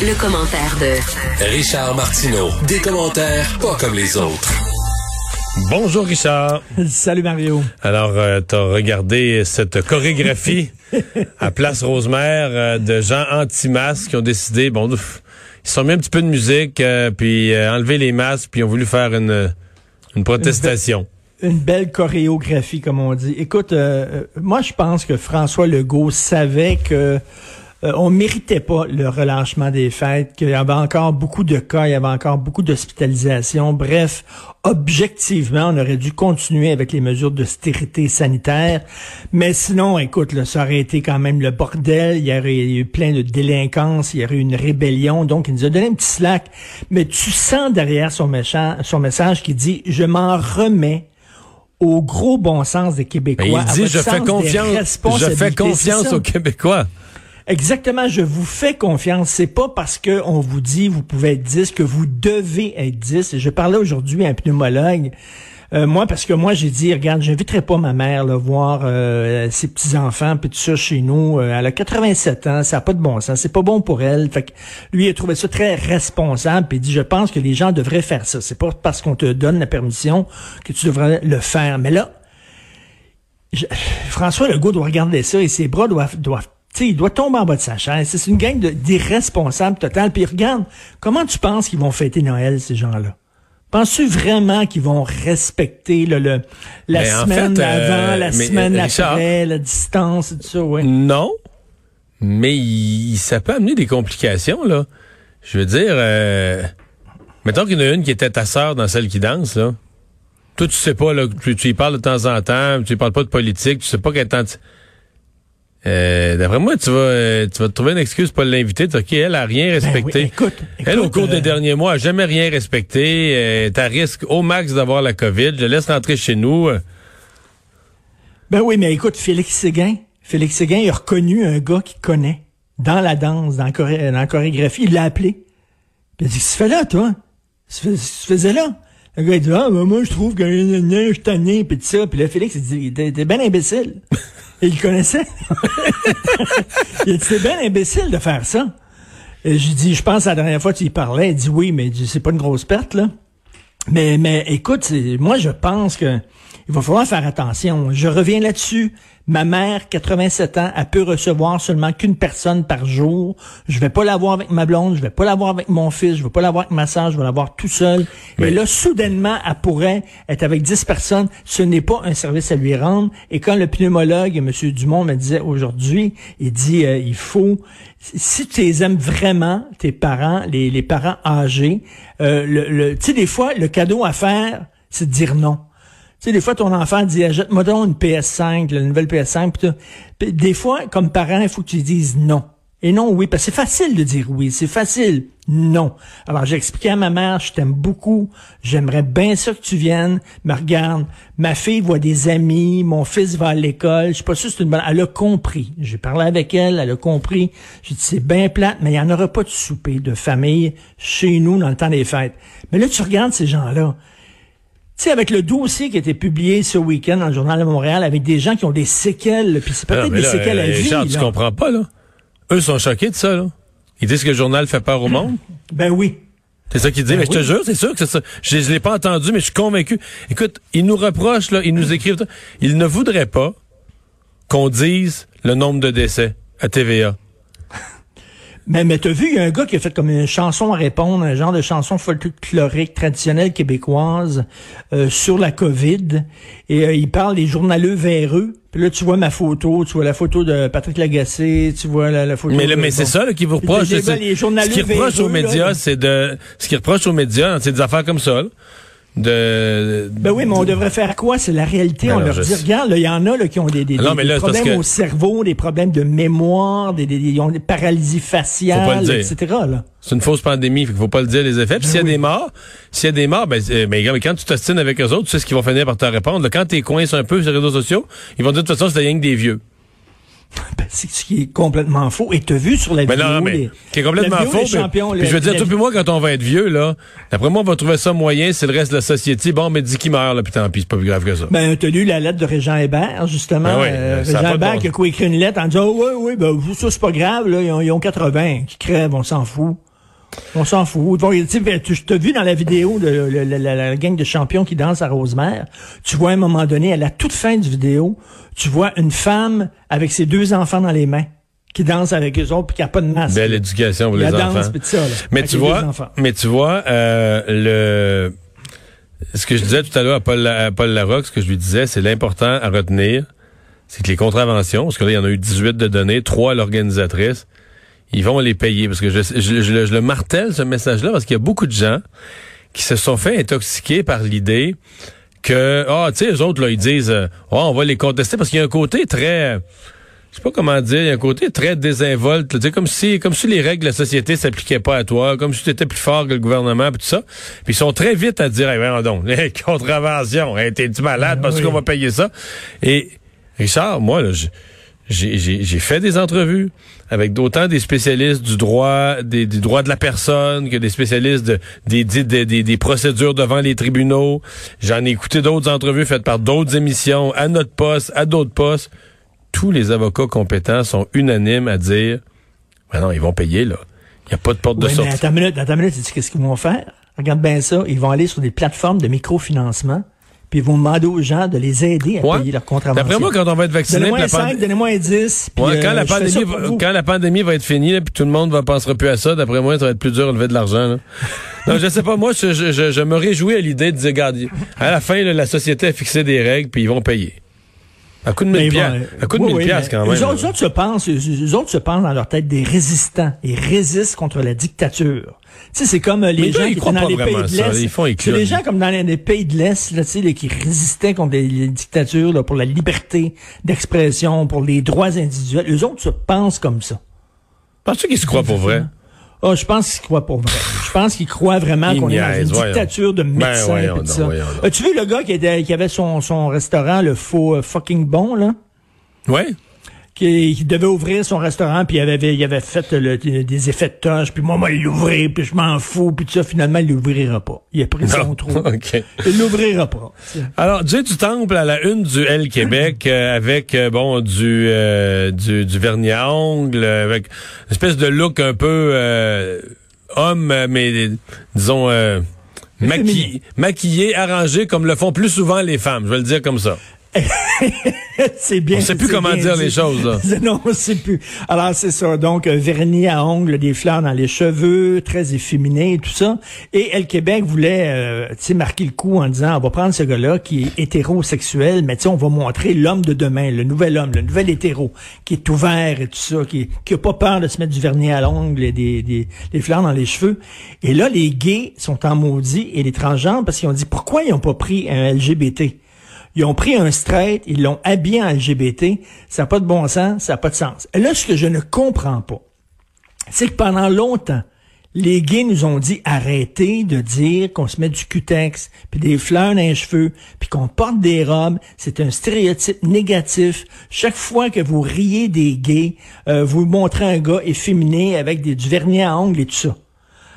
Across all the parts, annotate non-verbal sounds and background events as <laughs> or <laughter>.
le commentaire de Richard Martineau. Des commentaires pas comme les autres. Bonjour Richard. Salut Mario. Alors, euh, tu as regardé cette chorégraphie <laughs> à Place Rosemère euh, de gens anti-masques qui ont décidé, bon, ils se sont mis un petit peu de musique, euh, puis euh, enlevé les masques, puis ont voulu faire une, une protestation. Une belle chorégraphie, comme on dit. Écoute, moi, je pense que François Legault savait que euh, on méritait pas le relâchement des fêtes, qu'il y avait encore beaucoup de cas, il y avait encore beaucoup d'hospitalisations. Bref, objectivement, on aurait dû continuer avec les mesures d'austérité sanitaire. Mais sinon, écoute, là, ça aurait été quand même le bordel. Il y aurait eu plein de délinquance, il y aurait eu une rébellion. Donc, il nous a donné un petit slack. Mais tu sens derrière son, méchant, son message qui dit, je m'en remets au gros bon sens des Québécois. Il dit, je fais confiance, je fais confiance aux Québécois. Exactement, je vous fais confiance. C'est pas parce que on vous dit vous pouvez être 10 que vous devez être 10. Et Je parlais aujourd'hui à un pneumologue. Euh, moi, parce que moi, j'ai dit, regarde, j'inviterai pas ma mère là, voir euh, ses petits-enfants puis tout ça chez nous. Euh, elle a 87 ans, ça n'a pas de bon sens, c'est pas bon pour elle. Fait que lui, il a trouvé ça très responsable puis il dit, je pense que les gens devraient faire ça. C'est pas parce qu'on te donne la permission que tu devrais le faire. Mais là, je- François Legault doit regarder ça et ses bras doivent, doivent sais, il doit tomber en bas de sa chaise. C'est une gang d'irresponsables total. Puis regarde, comment tu penses qu'ils vont fêter Noël, ces gens-là? Penses-tu vraiment qu'ils vont respecter le, le- la Ben, en semaine fait, d'avant, euh, la mais, semaine euh, Richard- après, la distance et tout ça, ouais? Non, mais il- ça peut amener des complications, là. Je veux dire, euh, mettons qu'il y en a une qui était ta sœur dans celle qui danse, là. Toi, tu sais pas, là, tu, tu y parles de temps en temps, tu y parles pas de politique, tu sais pas qu'elle tente... Euh, D'après moi, tu vas, euh, tu vas te trouver une excuse pour l'inviter. Tu OK, elle a rien respecté. Ben oui, écoute, elle, au cours des euh, derniers mois, a jamais rien respecté. Euh, T'as risque au max d'avoir la COVID. Je la laisse rentrer chez nous. Euh, Ben oui, mais écoute, Félix Séguin, Félix Séguin, il a reconnu un gars qu'il connaît dans la danse, dans la, choré- dans la chorégraphie. Il l'a appelé. Puis il a dit, qu'est-ce que tu fais là, toi? Qu'est-ce que tu faisais là? Le gars, il dit, ah, ben moi, je trouve que je suis tanné, puis tout ça. Puis là, Félix, il dit, t'es t'es bien imbécile. Et il connaissait. <laughs> il a dit, c'est bien imbécile de faire ça. Et j'ai dit, je pense, la dernière fois y parlais, il dit, oui, mais c'est pas une grosse perte, là. Mais, mais écoute, moi, je pense que il va falloir faire attention. Je reviens là-dessus. Ma mère, 87 ans, elle peut recevoir seulement qu'une personne par jour. Je vais pas l'avoir avec ma blonde, je vais pas l'avoir avec mon fils, je vais pas l'avoir avec ma soeur, je vais l'avoir tout seul. Mais- Et là, soudainement, elle pourrait être avec 10 personnes. Ce n'est pas un service à lui rendre. Et quand le pneumologue, M. Dumont, me disait aujourd'hui, il dit, euh, il faut, si tu les aimes vraiment, tes parents, les, les parents âgés, euh, le, le- tu sais, des fois, le cadeau à faire, c'est de dire non. Tu sais, des fois, ton enfant dit, achète-moi donc une PS5, la nouvelle PS5. Pis. Puis des fois, comme parent, il faut que tu dises non. Et non, oui, parce que c'est facile de dire oui, c'est facile. Non. Alors, j'ai expliqué à ma mère, je t'aime beaucoup, j'aimerais bien ça que tu viennes, mais regarde, ma fille voit des amis, mon fils va à l'école, je suis pas sûr c'est une bonne... Elle a compris. J'ai parlé avec elle, elle a compris. J'ai dit, c'est bien plate, mais il n'y en aura pas de souper de famille chez nous dans le temps des fêtes. Mais là, tu regardes ces gens-là. Tu sais, avec le dossier qui a été publié ce week-end dans le Journal de Montréal, avec des gens qui ont des séquelles, puis c'est non, peut-être des là, séquelles à euh, vie. Richard, tu là. comprends pas, là. Eux sont choqués de ça, là. Ils disent que le journal fait peur au monde. Ben oui. C'est ça qu'ils disent. Ben mais je te jure, c'est sûr que c'est ça. Je, je l'ai pas entendu, mais je suis convaincu. Écoute, ils nous reprochent, là, ils nous écrivent. Ils ne voudraient pas qu'on dise le nombre de décès à TVA. Mais, mais t'as vu, il y a un gars qui a fait comme une chanson à répondre, un genre de chanson folklorique traditionnelle québécoise euh, sur la COVID. Et euh, il parle des journaleux véreux. Puis là, tu vois ma photo, tu vois la photo de Patrick Lagacé, tu vois la, la photo... Mais, là, mais c'est ça là, qui vous reproche. les- les ce qui reproche aux médias, c'est de. Ce qui reproche aux médias, c'est des affaires comme ça. là. De. Ben oui, mais on devrait faire quoi? C'est la réalité. Ben on leur dit, sais. regarde, là, il y en a là, qui ont des, des, Non, des- mais là, problèmes que- au cerveau, des problèmes de mémoire, des, des, des- ils ont des paralysies faciales, etc. C'est une fausse pandémie, il faut pas le dire les effets. Puis s'il y a Ben oui. des morts, s'il y a des morts, ben, ben, regarde, quand tu t'ostines avec eux autres, tu sais ce qu'ils vont finir par te répondre. Là, quand t'es coincé un peu sur les réseaux sociaux, ils vont dire de toute façon, c'est rien que des vieux. <laughs> Ben, c'est ce qui est complètement faux. Et t'as vu sur la Mais vidéo... non, mais les- qui est complètement vidéo faux. puis la- je veux dire, toi puis moi, quand on va être vieux, là, d'après moi, on va trouver ça moyen, c'est le reste de la société. Bon, mais dis qui meurt, là, puis tant pis, c'est pas plus grave que ça. Ben, t'as lu la lettre de Régent Hébert, justement. Ben oui, Euh, Régent Hébert bon qui a écrit une lettre en disant, oh, oui, oui, ben, ça, c'est pas grave, là, ils ont, ils ont 80, qui crèvent, on s'en fout. On s'en fout. Bon, tu sais, tu t'as vu dans la vidéo de la, la- la- la gang de champions qui danse à Rosemère. Tu vois à un moment donné, à la toute fin du vidéo, tu vois une femme avec ses deux enfants dans les mains qui danse avec eux autres puis qui a pas de masque. Belle éducation pour les danse, enfants. tout ça, là, mais tu les deux vois, enfants. mais tu vois, le ce que je disais tout à l'heure à Paul, à Paul Larocque, ce que je lui disais, c'est l'important à retenir, c'est que les contraventions, parce que là, il y en a eu 18 de données, trois à l'organisatrice, ils vont les payer. Parce que je, je, je le- je le martèle, ce message-là, parce qu'il y a beaucoup de gens qui se sont fait intoxiquer par l'idée que, ah, tu sais, les autres, là, ils disent, Ah, on va les contester, parce qu'il y a un côté très... je sais pas comment dire, il y a un côté très désinvolte, là, comme si comme si les règles de la société s'appliquaient pas à toi, comme si tu étais plus fort que le gouvernement puis tout ça. Puis ils sont très vite à dire hey, voyons donc, <laughs> les contraventions, hey, t'es-tu malade parce oui. qu'on va payer ça? Et Richard, moi là, je- j'ai fait des entrevues avec d'autant des spécialistes du droit, des, des droits de la personne que des spécialistes de, des, des, des, procédures devant les tribunaux. J'en ai écouté d'autres entrevues faites par d'autres émissions, à notre poste, à d'autres postes tous les avocats compétents sont unanimes à dire ben non, ils vont payer, là. Il n'y a pas de porte de Ouais, mais sortie. attends une minute, attends une minute, qu'est-ce qu'ils vont faire? Regarde bien ça, ils vont aller sur des plateformes de microfinancement, puis ils vont demander aux gens de les aider à Ouais. payer leurs contraventions. D'après moi, quand on va être vacciné, Donnez-moi un la, pand- 5, donnez-moi un 10. puis, Ouais, quand, euh, la pandémie va, vous. quand la pandémie va être finie, là, puis tout le monde va pensera plus à ça, d'après moi, ça va être plus dur de lever de l'argent. <laughs> non, je sais pas. Moi, je, je, je- je me réjouis à l'idée de dire, regarde, à la fin, là, la société a fixé des règles, puis ils vont payer. À coup de 1000 Mais ils vont, piastres. euh, À coup de oui, 1000 oui, piastres, mais quand même. Là. autres, se pensent, eux autres se pensent dans leur tête des résistants. Ils résistent contre la dictature. Tu sais, c'est comme euh, Mais les là, gens qui étaient dans les pays de l'Est. C'est les gens comme dans les, les pays de l'Est, là, tu sais, les- qui résistaient contre les, les dictatures, là, pour la liberté d'expression, pour les droits individuels. Eux autres se pensent comme ça. Penses-tu qu'ils se croient pour vrai? Ah, je pense qu'ils croient pour vrai. Je pense qu'ils croient vraiment qu'on est dans une voyons. dictature de Ben, médecins voyons et ça. voyons. As-tu vu le gars qui, était, qui avait son, son restaurant, le faux euh, fucking bon, là? Ouais. Qui, qui devait ouvrir son restaurant, puis il avait, il avait fait le- des effets de toche, puis moi, moi, il l'ouvrir, puis je m'en fous, puis tout ça, finalement, il l'ouvrira pas. Il a pris son trou. <laughs> OK. Il l'ouvrira pas. Alors, Jay du Temple à la une du L Québec euh, avec euh, bon du, euh, du du vernis à ongles avec une espèce de look un peu euh, homme mais disons euh, maquillé, maquillé, arrangé comme le font plus souvent les femmes, je vais le dire comme ça. <laughs> c'est bien. On sait plus comment dire dit. les choses, là. <laughs> non, on sait plus. Alors, c'est ça. Donc, euh, vernis à ongles, des fleurs dans les cheveux, très efféminé et tout ça. Et El Québec voulait, euh, tu sais, marquer le coup en disant, on va prendre ce gars-là qui est hétérosexuel, mais tu sais, on va montrer l'homme de demain, le nouvel homme, le nouvel hétéro, qui est ouvert et tout ça, qui, qui a pas peur de se mettre du vernis à l'ongle et des, des, des fleurs dans les cheveux. Et là, les gays sont en maudit et les transgenres parce qu'ils ont dit, pourquoi ils ont pas pris un LGBT? Ils ont pris un straight, ils l'ont habillé en LGBT. Ça n'a pas de bon sens, ça n'a pas de sens. Et là, ce que je ne comprends pas, c'est que pendant longtemps, les gays nous ont dit arrêtez de dire qu'on se met du cutex, puis des fleurs dans les cheveux, puis qu'on porte des robes. C'est un stéréotype négatif. Chaque fois que vous riez des gays, euh, vous montrez un gars efféminé avec des, du vernis à ongles et tout ça.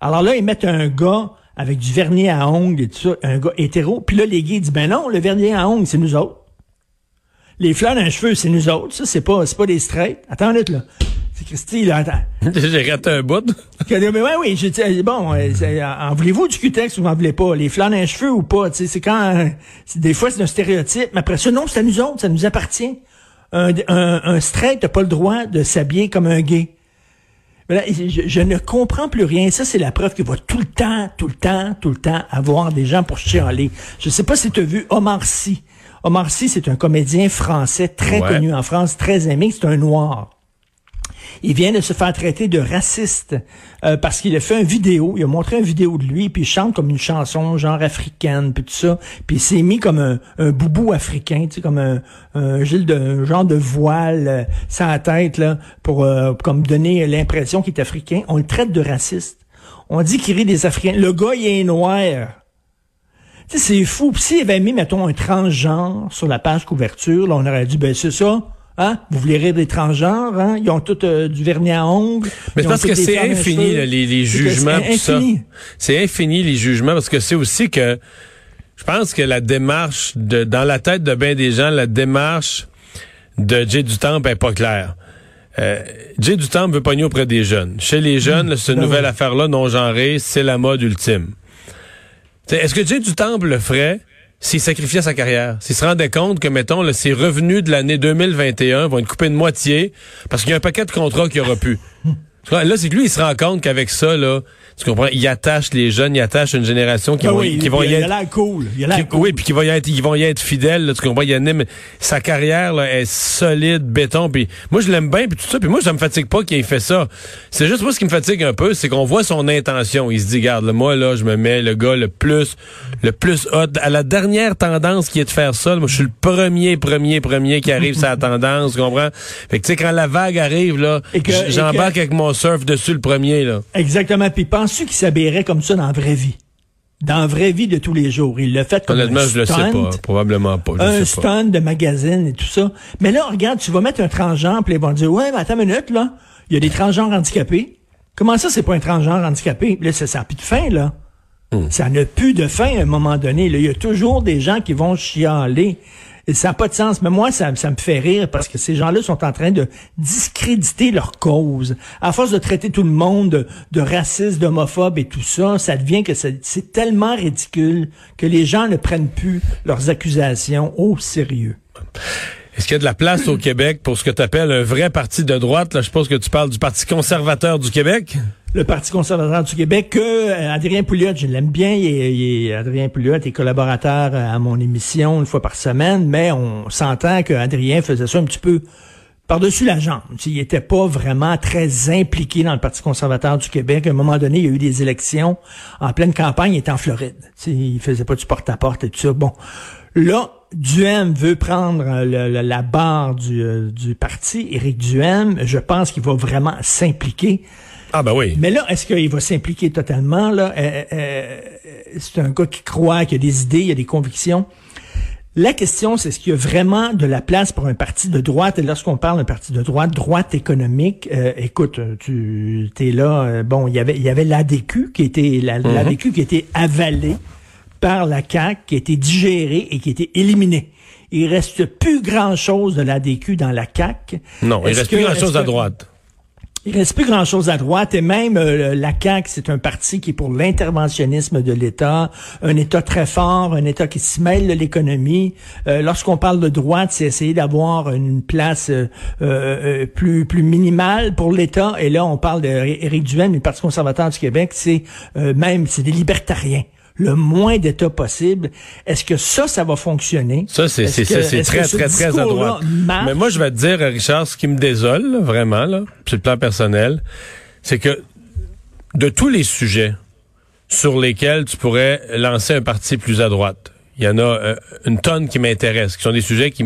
Alors là, ils mettent un gars avec du vernis à ongles et tout ça, un gars hétéro. Puis là, les gays disent, ben non, le vernis à ongles, c'est nous autres. Les fleurs dans les cheveux, c'est nous autres. Ça, c'est pas, c'est pas des straights. Attends une minute, là. C'est Christy, là, attends. <laughs> J'ai raté un bout. <laughs> Mais ouais, oui, j'ai dit, euh, bon, euh, c'est- en voulez-vous du cutex ou en voulez pas? Les fleurs dans les cheveux ou pas? C'est quand, euh, des fois, c'est un stéréotype, mais après ça, non, c'est à nous autres, ça nous appartient. Un, un, un straight n'a pas le droit de s'habiller comme un gay. Je, je ne comprends plus rien. Ça, c'est la preuve qu'il va tout le temps, tout le temps, tout le temps avoir des gens pour chialer. Je sais pas si tu as vu Omar Sy. Omar Sy, c'est un comédien français très Ouais. connu en France, très aimé. C'est un noir. Il vient de se faire traiter de raciste euh, parce qu'il a fait une vidéo, il a montré une vidéo de lui, puis il chante comme une chanson genre africaine, puis tout ça, puis il s'est mis comme un, un boubou africain, tu sais, comme un, un, un genre de voile euh, sans la tête là, pour euh, comme donner l'impression qu'il est africain. On le traite de raciste. On dit qu'il rit des Africains. Le gars, il est noir. C'est fou. Puis s'il avait mis, mettons, un transgenre sur la page couverture, là, on aurait dit, ben c'est ça. Hein? Vous voulez rire des transgenres, hein? Ils ont tous euh, du vernis à ongles. Mais parce que c'est infini, là, les, jugements, tout ça. infini. C'est infini, les jugements, parce que c'est aussi que je pense que la démarche, de, dans la tête de bien des gens, la démarche de Jay du Temple est pas claire. Euh, Jay du Temple veut pogner auprès des jeunes. Chez les jeunes, là, cette Ben nouvelle oui. affaire-là non genrée, c'est la mode ultime. Est-ce que Jay du Temple le ferait? S'il sacrifiait sa carrière? S'il se rendait compte que, mettons, là, ses revenus de l'année 2021 vont être coupés de moitié parce qu'il y a un paquet de contrats qu'il aura pu. <laughs> Là, c'est que lui, il se rend compte qu'avec ça, là, tu comprends, il attache les jeunes, il attache une génération qui Ah vont, oui, qui vont il, y il être a l'air cool. Il a l'air qui- cool. Oui, puis qu'ils vont y être, ils vont y être fidèles, là, tu comprends? Il y sa carrière là, est solide, béton. Puis moi, je l'aime bien, puis tout ça. Puis moi, ça me fatigue pas qu'il ait fait ça. C'est juste moi ce qui me fatigue un peu, c'est qu'on voit son intention. Il se dit, garde, là, moi là, je me mets le gars le plus, le plus hot. À la dernière tendance qui est de faire ça, moi, je suis le premier, premier, premier qui arrive la <laughs> tendance, tu comprends? Fait que tu sais, quand la vague arrive là, j'embarque que- avec mon surf dessus le premier là. Exactement. Puis penses-tu qu'il s'habillerait comme ça dans la vraie vie? Dans la vraie vie de tous les jours. Il l'a fait comme Honnêtement, un je le sais pas, probablement pas. je un le stunt de magazine et tout ça. Mais là, regarde, tu vas mettre un transgenre, puis ils vont dire, ouais, mais attends une minute, là. Il y a des transgenres handicapés. Comment ça, c'est pas un transgenre handicapé? Là, ça n'a plus de fin, là. Hmm. Ça n'a plus de fin à un moment donné. Là. Il y a toujours des gens qui vont chialer. Et ça n'a pas de sens. Mais moi, ça, ça me fait rire parce que ces gens-là sont en train de discréditer leur cause. À force de traiter tout le monde de, de raciste, d'homophobe et tout ça, ça devient que c'est c'est tellement ridicule que les gens ne prennent plus leurs accusations au sérieux. Est-ce qu'il y a de la place au Québec pour ce que tu appelles un vrai parti de droite? Là, je suppose que tu parles du Parti conservateur du Québec. Le Parti conservateur du Québec, que euh, Adrien Pouliot, je l'aime bien, il est, il est- Adrien Pouliot est collaborateur euh, à mon émission une fois par semaine, mais on s'entend que Adrien faisait ça un petit peu par-dessus la jambe. Il était pas vraiment très impliqué dans le Parti conservateur du Québec. À un moment donné, il y a eu des élections en pleine campagne, il était en Floride. Tu sais, il faisait pas du porte-à-porte et tout ça. Bon, là, Duhem veut prendre euh, la barre du, du parti. Éric Duhem, je pense qu'il va vraiment s'impliquer. Ah ben oui. Mais là, est-ce qu'il va s'impliquer totalement? Là? Euh, euh, c'est un gars qui croit, qui a des idées, il a des convictions. La question, c'est est-ce qu'il y a vraiment de la place pour un parti de droite? Et lorsqu'on parle d'un parti de droite, droite économique, euh, écoute, tu es là, euh, bon, il y avait il y avait l'ADQ qui était la, l'ADQ qui avalée par la CAQ, qui a été digérée et qui a été éliminée. Il reste plus grand-chose de l'ADQ dans la CAQ. Non, il reste plus que- grand-chose est-ce à que- droite. Il reste plus grand-chose à droite et même euh, la CAQ, c'est un parti qui est pour l'interventionnisme de l'État, un État très fort, un État qui se mêle de l'économie. Euh, Lorsqu'on parle de droite, c'est essayer d'avoir une place euh, euh, plus plus minimale pour l'État. Et là, on parle d'Éric Duhaime, du Parti conservateur du Québec, c'est même c'est des libertariens. Le moins d'État possible. Est-ce que ça, ça va fonctionner? Ça, c'est très, ce très, très à droite. Mais moi, je vais te dire, Richard, ce qui me désole, là, vraiment, là, sur le plan personnel, c'est que de tous les sujets sur lesquels tu pourrais lancer un parti plus à droite, il y en a euh, une tonne qui m'intéressent, qui sont des sujets qui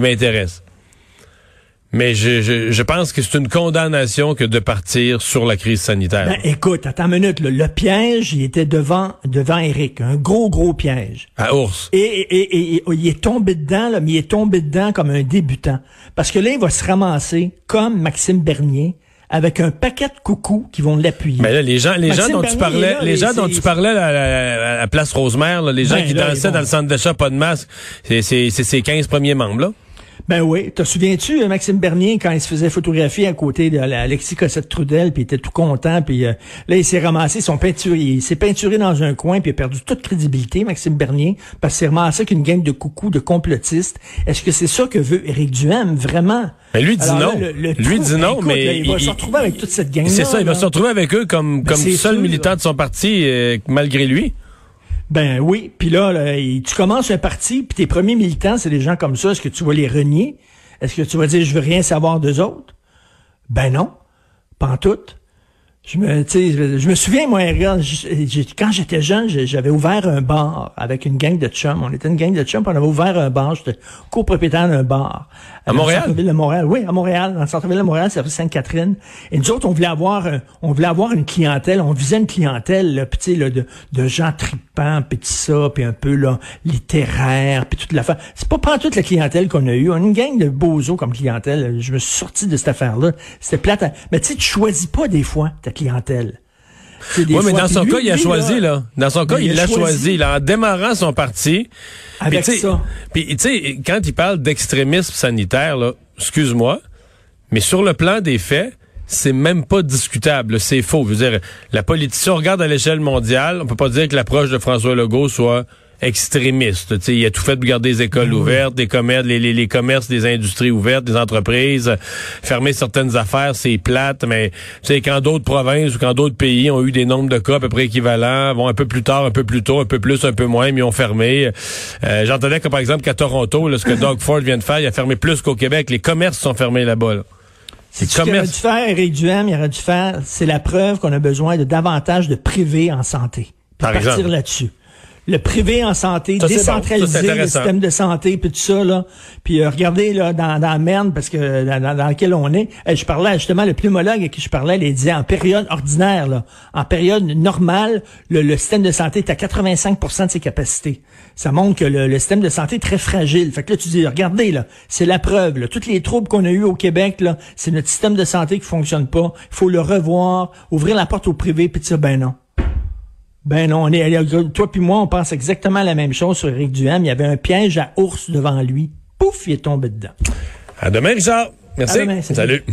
m'intéressent. Mais je, je, je pense que c'est une condamnation que de partir sur la crise sanitaire. Ben, écoute, attends une minute. là. Le piège, il était devant devant Eric. Un gros, gros piège. à ours. Et, et, et- et- il est tombé dedans, là, mais il est tombé dedans comme un débutant. Parce que là, il va se ramasser comme Maxime Bernier avec un paquet de coucous qui vont l'appuyer. Mais là, les gens, les Maxime gens dont tu parlais, là, les gens dont tu parlais à la, à la place Rosemère, là, les gens Ben qui dansaient dans le centre d'achat pas de masque, c'est c'est c'est ces 15 premiers membres là. Ben oui. Te souviens-tu, euh, Maxime Bernier, quand il se faisait photographier à côté de la- Alexis Cossette-Trudel, puis il était tout content, puis euh, là, il s'est ramassé son peinture, il s'est peinturé dans un coin, puis il a perdu toute crédibilité, Maxime Bernier, parce qu'il s'est ramassé avec une gang de coucous, de complotistes. Est-ce que c'est ça que veut Éric Duhem, vraiment? Mais lui dit Alors là, non. le- le lui trou- dit non, écoute, mais là, il va il- se retrouver avec toute cette gang C'est ça, il va se retrouver avec eux comme comme c'est seul sûr, militant là. de son parti euh, malgré lui. Ben oui, puis là, tu commences un parti, puis tes premiers militants, c'est des gens comme ça. Est-ce que tu vas les renier? Est-ce que tu vas dire, je veux rien savoir d'eux autres? Ben non, pas en tout. Je me, tu sais, je, me souviens, moi, quand j'étais jeune, j'avais ouvert un bar avec une gang de chums. On était une gang de chums, on avait ouvert un bar. J'étais copropriétaire d'un bar. À Dans le Montréal? de Montréal. Oui, à Montréal, dans le centre-ville de Montréal, c'est rue Sainte-Catherine. Et nous autres, on voulait avoir, on voulait avoir une clientèle, on visait une clientèle, là, sais, là, de, de gens tripants, puis tout ça, puis un peu là littéraire, puis toute l'affaire. C'est pas pas toute la clientèle qu'on a eue. On a une gang de bozos comme clientèle. Je me suis sorti de cette affaire-là. C'était plate. à- Mais tu sais, tu choisis pas des fois ta clientèle. Oui, mais dans son lui- cas, il a lui, choisi là. Dans son cas, il l'a choisi. là, en démarrant son parti. Avec ça. Puis tu sais, quand il parle d'extrémisme sanitaire là, excuse-moi, Mais sur le plan des faits, c'est même pas discutable. C'est faux. Je veux dire, la politique, si on regarde à l'échelle mondiale, on peut pas dire que l'approche de François Legault soit extrémiste. sais, il a tout fait pour garder les écoles ouvertes, des commerces, les, les, commerces, des industries ouvertes, des entreprises, fermer certaines affaires, c'est plate, mais tu quand d'autres provinces ou quand d'autres pays ont eu des nombres de cas à peu près équivalents, vont un peu plus tard, un peu plus tôt, un peu plus, un peu moins, mais ils ont fermé. Euh, J'entendais que par exemple qu'à Toronto, là, ce que Doug <laughs> Ford vient de faire, il a fermé plus qu'au Québec. Les commerces sont fermés là-bas. Là. C'est ce qu'il aurait dû faire, Eric Duhem, il aurait dû faire, c'est la preuve qu'on a besoin de davantage de privés en santé. Par partir là-dessus le privé en santé, décentraliser le système de santé, puis tout ça, là. Puis euh, regardez là, dans, dans la merde, parce que dans, dans, lequel on est, eh, je parlais justement, le pneumologue à qui je parlais, il disait en période ordinaire, là, en période normale, le, système de santé est à 85% de ses capacités. Ça montre que le, système de santé est très fragile. Fait que là, tu dis, regardez, là, c'est la preuve, là, toutes les troubles qu'on a eu au Québec, là, c'est notre système de santé qui fonctionne pas. Il faut le revoir, ouvrir la porte au privé, puis ça, ben non. Ben non, on est, toi puis moi, on pense exactement la même chose sur Eric Duham. Il y avait un piège à ours devant lui. Pouf, il est tombé dedans. À demain, Richard. Merci. Salut.